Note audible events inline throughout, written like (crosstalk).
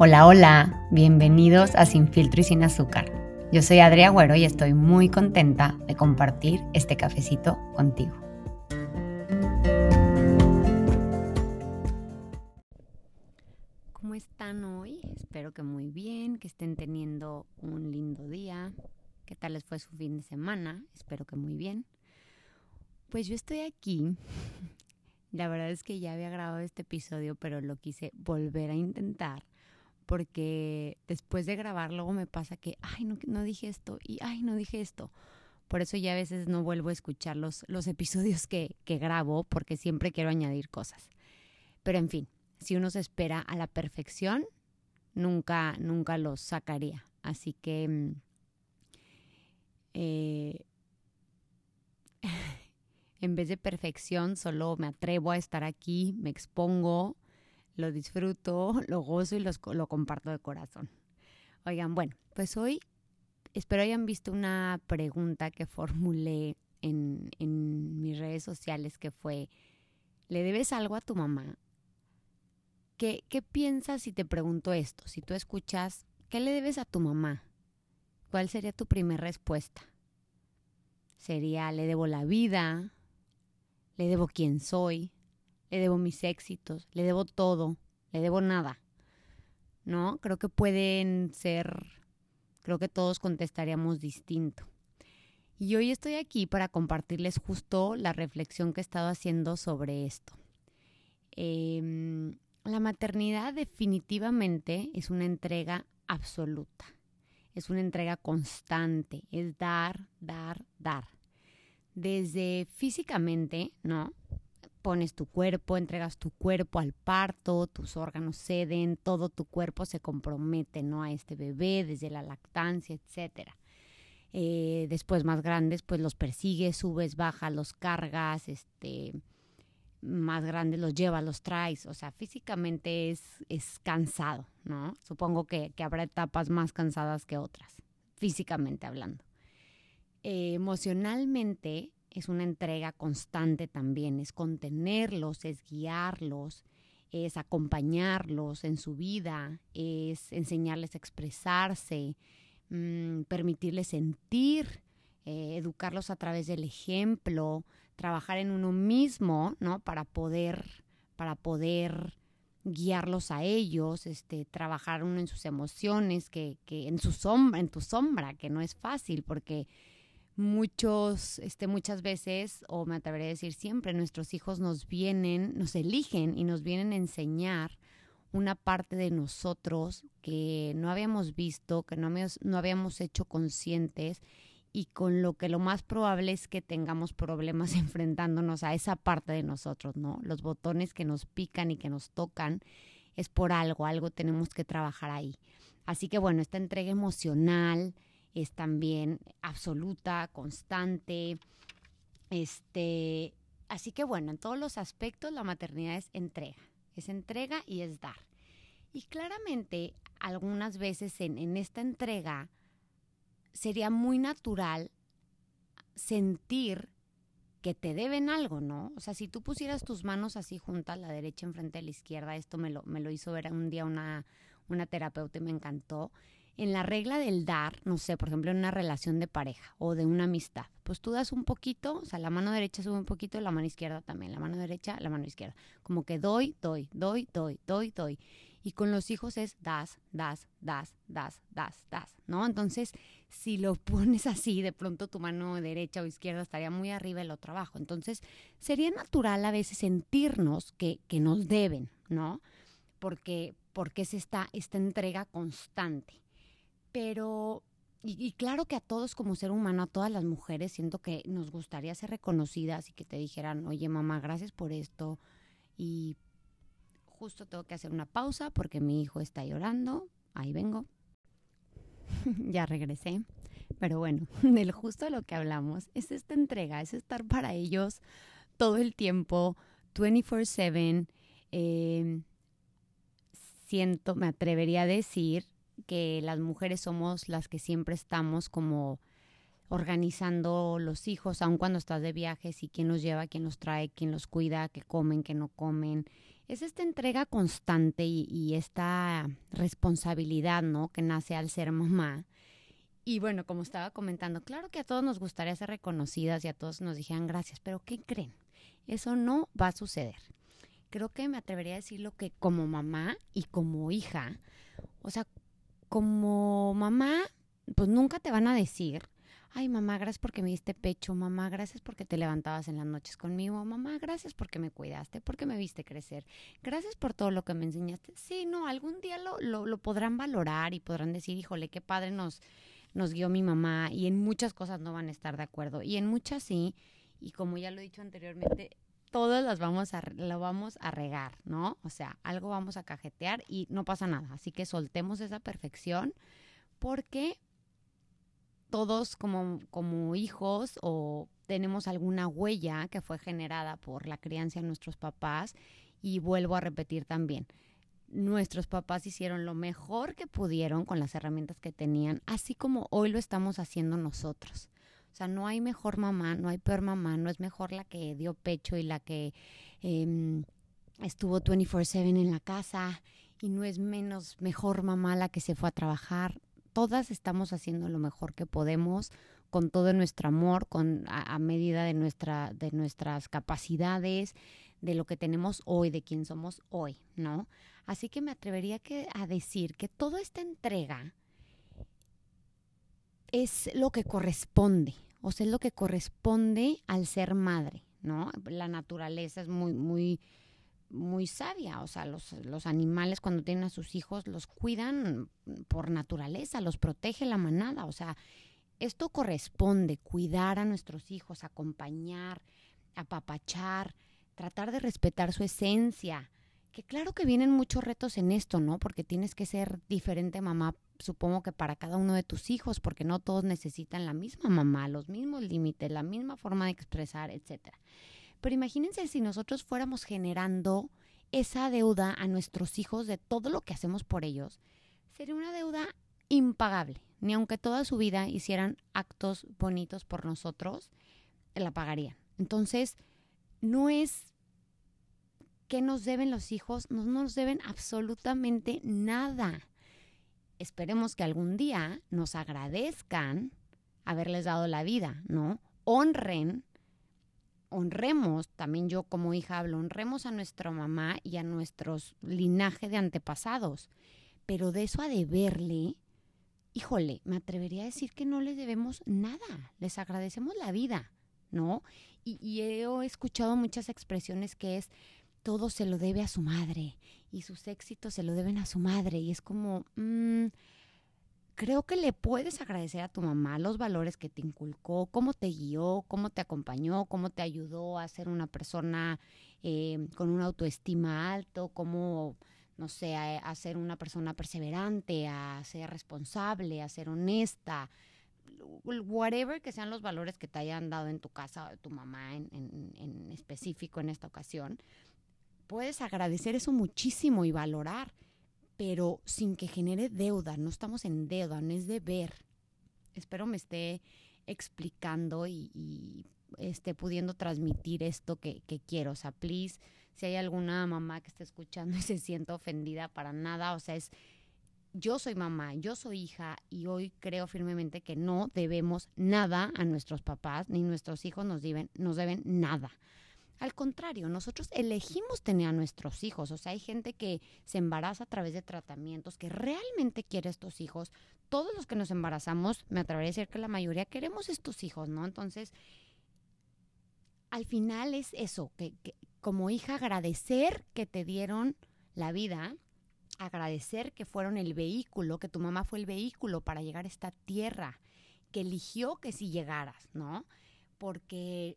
Hola, hola, bienvenidos a Sin Filtro y Sin Azúcar. Yo soy Adria Agüero y estoy muy contenta de compartir este cafecito contigo. ¿Cómo están hoy? Espero que muy bien, que estén teniendo un lindo día. ¿Qué tal les fue su fin de semana? Espero que muy bien. Pues yo estoy aquí. (laughs) La verdad es que ya había grabado este episodio, pero lo quise volver a intentar porque después de grabar luego me pasa que, ay, no, dije esto y, ay, no dije esto. Por eso ya a veces no vuelvo a escuchar los, los episodios que, que grabo porque siempre quiero añadir cosas. Pero en fin, si uno se espera a la perfección, nunca, nunca los sacaría. Así que mm, eh, (laughs) en vez de perfección, solo me atrevo a estar aquí, me expongo lo disfruto, (laughs) lo gozo y lo comparto de corazón. Oigan, bueno, pues hoy espero hayan visto una pregunta que formulé en, en mis redes sociales que fue, ¿le debes algo a tu mamá? ¿Qué, ¿Qué piensas si te pregunto esto? Si tú escuchas, ¿qué le debes a tu mamá? ¿Cuál sería tu primera respuesta? Sería, le debo la vida, le debo quién soy, le debo mis éxitos, le debo todo, le debo nada. ¿No? Creo que pueden ser, creo que todos contestaríamos distinto. Y hoy estoy aquí para compartirles justo la reflexión que he estado haciendo sobre esto. Em, la maternidad definitivamente es una entrega absoluta, es una entrega constante, es dar, dar, dar. Desde físicamente, ¿no? Pones tu cuerpo, entregas tu cuerpo al parto, tus órganos ceden, todo tu cuerpo se compromete ¿no? a este bebé, desde la lactancia, etcétera. Eh, después más grandes, pues los persigues, subes, bajas, los cargas, este, más grandes los llevas, los traes, o sea, físicamente es, es cansado, ¿no? Supongo que, habrá etapas más cansadas que otras, físicamente hablando. Eh, emocionalmente es una entrega constante también, es contenerlos, es guiarlos, es acompañarlos en su vida, es enseñarles a expresarse, mm, permitirles sentir, eh, educarlos a través del ejemplo, trabajar en uno mismo, ¿no? Para poder, para poder guiarlos a ellos, este, trabajar uno en sus emociones, que, que en su sombra, en tu sombra, que no es fácil porque muchos, este, muchas veces, o me atrevería a decir siempre, nuestros hijos nos vienen, nos eligen y nos vienen a enseñar una parte de nosotros que no habíamos visto, que no habíamos, no habíamos hecho conscientes y con lo que lo más probable es que tengamos problemas (laughs) enfrentándonos a esa parte de nosotros, ¿no? Los botones que nos pican y que nos tocan es por algo, algo tenemos que trabajar ahí. Así que bueno, esta entrega emocional, es también absoluta, constante. Este, así que bueno, en todos los aspectos la maternidad es entrega, es entrega y es dar. Y claramente algunas veces en, en esta entrega sería muy natural sentir que te deben algo, ¿no? O sea, si tú pusieras tus manos así juntas, la derecha enfrente de la izquierda, esto me lo, me lo hizo ver un día una, una terapeuta y me encantó en la regla del dar, no sé, por ejemplo, en una relación de pareja o de una amistad, pues tú das un poquito, o sea, la mano derecha sube un poquito, la mano izquierda también, la mano derecha, la mano izquierda. Como que doy, doy, doy, doy, doy, doy. Y con los hijos es das, das, das, das, das, das, ¿no? Entonces, si lo (laughs) pones así, de pronto tu mano derecha o izquierda estaría muy arriba el otro abajo. Entonces, sería natural a veces sentirnos que, que nos deben, ¿no? Porque, porque es esta, esta entrega constante. Pero, y, claro que a todos como ser humano, a todas las mujeres, siento que nos gustaría ser reconocidas y que te dijeran, oye mamá, gracias por esto. Y justo tengo que hacer una pausa porque mi hijo está llorando. Ahí vengo. (laughs) ya regresé. Pero bueno, (laughs) del justo de lo que hablamos es esta entrega, es estar para ellos todo el tiempo, 24/7. Eh, siento, me atrevería a decir que las mujeres somos las que siempre estamos como organizando los hijos, aun cuando estás de viajes y quién los lleva, quién los trae, quién los cuida, qué comen, qué no comen. Es esta entrega constante y, esta responsabilidad, ¿no? Que nace al ser mamá. Y bueno, como estaba comentando, claro que a todos nos gustaría ser reconocidas y a todos nos dijeran gracias, pero ¿qué creen? Eso no va a suceder. Creo que me atrevería a decirlo que como mamá y como hija, o sea, como mamá, pues nunca te van a decir, ay mamá, gracias porque me diste pecho, mamá, gracias porque te levantabas en las noches conmigo, mamá, gracias porque me cuidaste, porque me viste crecer, gracias por todo lo que me enseñaste. Sí, no, algún día lo, lo, lo podrán valorar y podrán decir, híjole, qué padre nos, nos guió mi mamá y en muchas cosas no van a estar de acuerdo y en muchas sí, y como ya lo he dicho anteriormente, todas las vamos a, lo vamos a regar, ¿no? O sea, algo vamos a cajetear y no pasa nada. Así que soltemos esa perfección porque todos como, como hijos o tenemos alguna huella que fue generada por la crianza de nuestros papás y vuelvo a repetir también. Nuestros papás hicieron lo mejor que pudieron con las herramientas que tenían, así como hoy lo estamos haciendo nosotros. O sea, no hay mejor mamá, no hay peor mamá, no es mejor la que dio pecho y la que eh, estuvo 24/7 en la casa y no es menos mejor mamá la que se fue a trabajar. Todas estamos haciendo lo mejor que podemos con todo nuestro amor, con a, medida de nuestra de nuestras capacidades, de lo que tenemos hoy, de quién somos hoy, ¿no? Así que me atrevería que, a decir que toda esta entrega es lo que corresponde, o sea, es lo que corresponde al ser madre, ¿no? La naturaleza es muy, muy, muy sabia, o sea, los, los animales cuando tienen a sus hijos los cuidan por naturaleza, los protege la manada, o sea, esto corresponde, cuidar a nuestros hijos, acompañar, apapachar, tratar de respetar su esencia, que claro que vienen muchos retos en esto, ¿no? Porque tienes que ser diferente mamá, supongo que para cada uno de tus hijos, porque no todos necesitan la misma mamá, los mismos límites, la misma forma de expresar, etcétera. Pero imagínense si nosotros fuéramos generando esa deuda a nuestros hijos de todo lo que hacemos por ellos, sería una deuda impagable. Ni aunque toda su vida hicieran actos bonitos por nosotros, la pagarían. Entonces, no es ¿Qué nos deben los hijos? No nos deben absolutamente nada. Esperemos que algún día nos agradezcan haberles dado la vida, ¿no? Honren, honremos, también yo como hija hablo, honremos a nuestra mamá y a nuestros linaje de antepasados. Pero de eso a deberle, híjole, me atrevería a decir que no les debemos nada, les agradecemos la vida, ¿no? Y, y he escuchado muchas expresiones que es, todo se lo debe a su madre y sus éxitos se lo deben a su madre. Y es como, mmm, creo que le puedes agradecer a tu mamá los valores que te inculcó, cómo te guió, cómo te acompañó, cómo te ayudó a ser una persona eh, con una autoestima alto, cómo, no sé, a, ser una persona perseverante, a ser responsable, a ser honesta. Whatever que sean los valores que te hayan dado en tu casa, tu mamá en, en específico en esta ocasión, puedes agradecer eso muchísimo y valorar, pero sin que genere deuda. No estamos en deuda, no es deber. Espero me esté explicando y, esté pudiendo transmitir esto que, que, quiero. O sea, please, si hay alguna mamá que esté escuchando y se sienta ofendida para nada, o sea, es yo soy mamá, yo soy hija y hoy creo firmemente que no debemos nada a nuestros papás, ni nuestros hijos nos deben, nos deben nada. Al contrario, nosotros elegimos tener a nuestros hijos. O sea, hay gente que se embaraza a través de tratamientos, que realmente quiere estos hijos. Todos los que nos embarazamos, me atrevería a decir que la mayoría queremos estos hijos, ¿no? Entonces, al final es eso, que, que como hija agradecer que te dieron la vida, agradecer que fueron el vehículo, que tu mamá fue el vehículo para llegar a esta tierra, que eligió que si llegaras, ¿no? Porque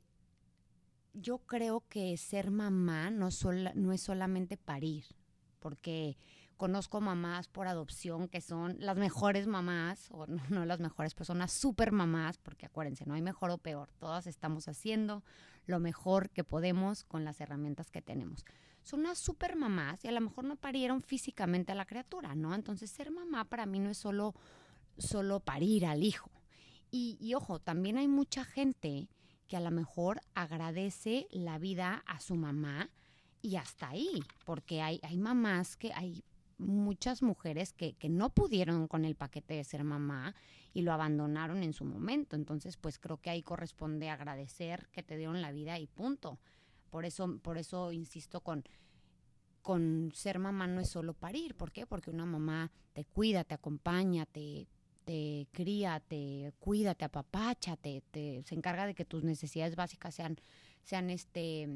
yo creo que ser mamá no, es solamente parir, porque conozco mamás por adopción que son las mejores mamás, o (laughs) no, las mejores, pero son las super mamás, porque acuérdense, no hay mejor o peor, todas estamos haciendo lo mejor que podemos con las herramientas que tenemos. Son unas super mamás y a lo mejor no parieron físicamente a la criatura, ¿no? Entonces ser mamá para mí no es solo, solo parir al hijo. Y ojo, también hay mucha gente que a lo mejor agradece la vida a su mamá y hasta ahí, porque hay, hay mamás que hay muchas mujeres que, que, no pudieron con el paquete de ser mamá y lo abandonaron en su momento. Entonces, pues creo que ahí corresponde agradecer que te dieron la vida y punto. Por eso, por eso insisto con, con ser mamá no es solo parir. ¿Por qué? Porque una mamá te cuida, te acompaña, te, te cría, te cuida, te apapacha, te, se encarga de que tus necesidades básicas sean, sean este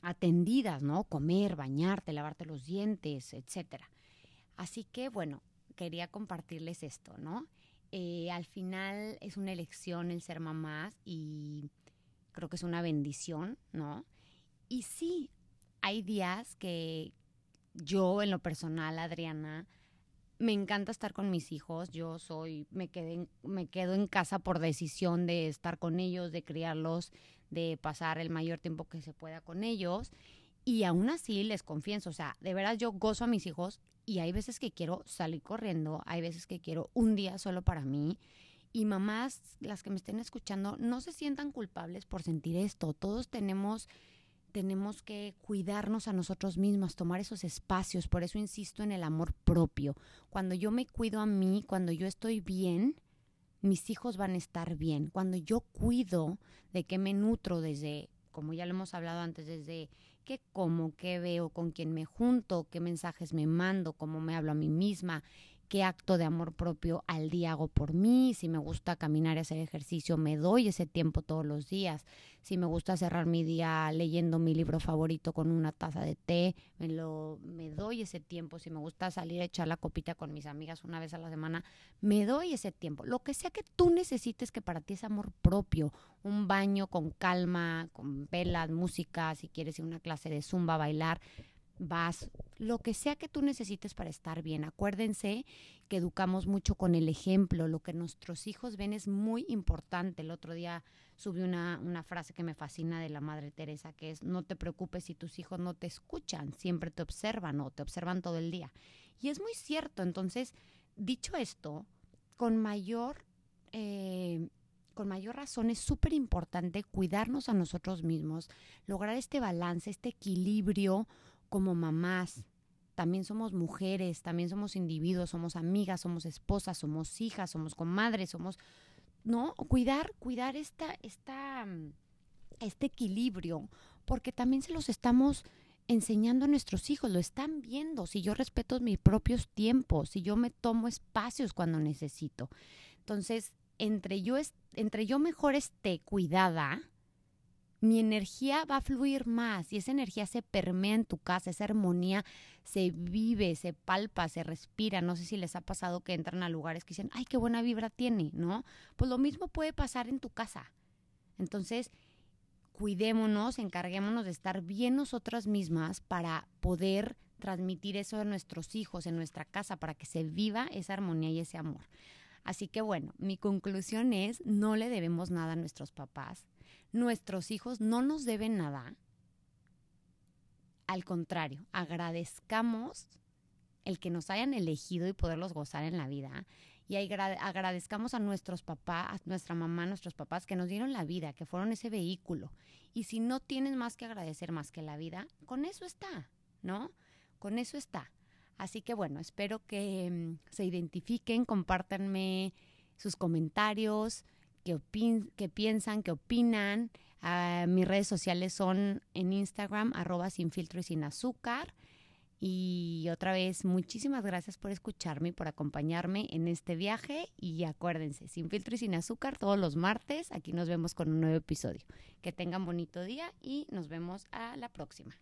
atendidas, ¿no? Comer, bañarte, lavarte los dientes, etcétera. Así que, bueno, quería compartirles esto, ¿no? Eh, al final es una elección el ser mamás y creo que es una bendición, ¿no? Y sí, hay días que yo en lo personal, Adriana, me encanta estar con mis hijos. Yo soy, me quedé, me quedo en casa por decisión de estar con ellos, de criarlos, de pasar el mayor tiempo que se pueda con ellos. Y aún así les confieso, o sea, de veras yo gozo a mis hijos y hay veces que quiero salir corriendo, hay veces que quiero un día solo para mí. Y mamás, las que me estén escuchando, no se sientan culpables por sentir esto. Todos tenemos tenemos que cuidarnos a nosotros mismos, tomar esos espacios. Por eso insisto en el amor propio. Cuando yo me cuido a mí, cuando yo estoy bien, mis hijos van a estar bien. Cuando yo cuido de qué me nutro desde, como ya lo hemos hablado antes, desde qué como, qué veo, con quién me junto, qué mensajes me mando, cómo me hablo a mí misma, qué acto de amor propio al día hago por mí, si me gusta caminar y hacer ejercicio, me doy ese tiempo todos los días, si me gusta cerrar mi día leyendo mi libro favorito con una taza de té, me, lo, me doy ese tiempo, si me gusta salir a echar la copita con mis amigas una vez a la semana, me doy ese tiempo, lo que sea que tú necesites que para ti es amor propio, un baño con calma, con velas, música, si quieres ir a una clase de zumba, bailar, vas, lo que sea que tú necesites para estar bien. Acuérdense que educamos mucho con el ejemplo, lo que nuestros hijos ven es muy importante. El otro día subí una, una frase que me fascina de la Madre Teresa, que es, no te preocupes si tus hijos no te escuchan, siempre te observan o te observan todo el día. Y es muy cierto, entonces, dicho esto, con mayor... Eh, con mayor razón es súper importante cuidarnos a nosotros mismos, lograr este balance, este equilibrio como mamás, también somos mujeres, también somos individuos, somos amigas, somos esposas, somos hijas, somos comadres, somos, ¿no? Cuidar, cuidar esta, esta, este equilibrio, porque también se los estamos enseñando a nuestros hijos, lo están viendo, si yo respeto mis propios tiempos, si yo me tomo espacios cuando necesito. Entonces, entre yo, entre yo mejor esté cuidada, mi energía va a fluir más y esa energía se permea en tu casa, esa armonía se vive, se palpa, se respira. No sé si les ha pasado que entran a lugares que dicen, ay, qué buena vibra tiene, ¿no? Pues lo mismo puede pasar en tu casa. Entonces, cuidémonos, encarguémonos de estar bien nosotras mismas para poder transmitir eso a nuestros hijos, en nuestra casa, para que se viva esa armonía y ese amor. Así que bueno, mi conclusión es, no le debemos nada a nuestros papás nuestros hijos no nos deben nada. Al contrario, agradezcamos el que nos hayan elegido y poderlos gozar en la vida. Y agradezcamos a nuestros papás, a nuestra mamá, a nuestros papás que nos dieron la vida, que fueron ese vehículo. Y si no tienes más que agradecer más que la vida, con eso está, ¿no? Con eso está. Así que bueno, espero que mm, se identifiquen, compártanme sus comentarios, qué, piensan, qué opinan. Ah, mis redes sociales son en Instagram, arroba sin filtro y sin azúcar. Y otra vez, muchísimas gracias por escucharme y por acompañarme en este viaje. Y acuérdense, sin filtro y sin azúcar, todos los martes, aquí nos vemos con un nuevo episodio. Que tengan bonito día y nos vemos a la próxima.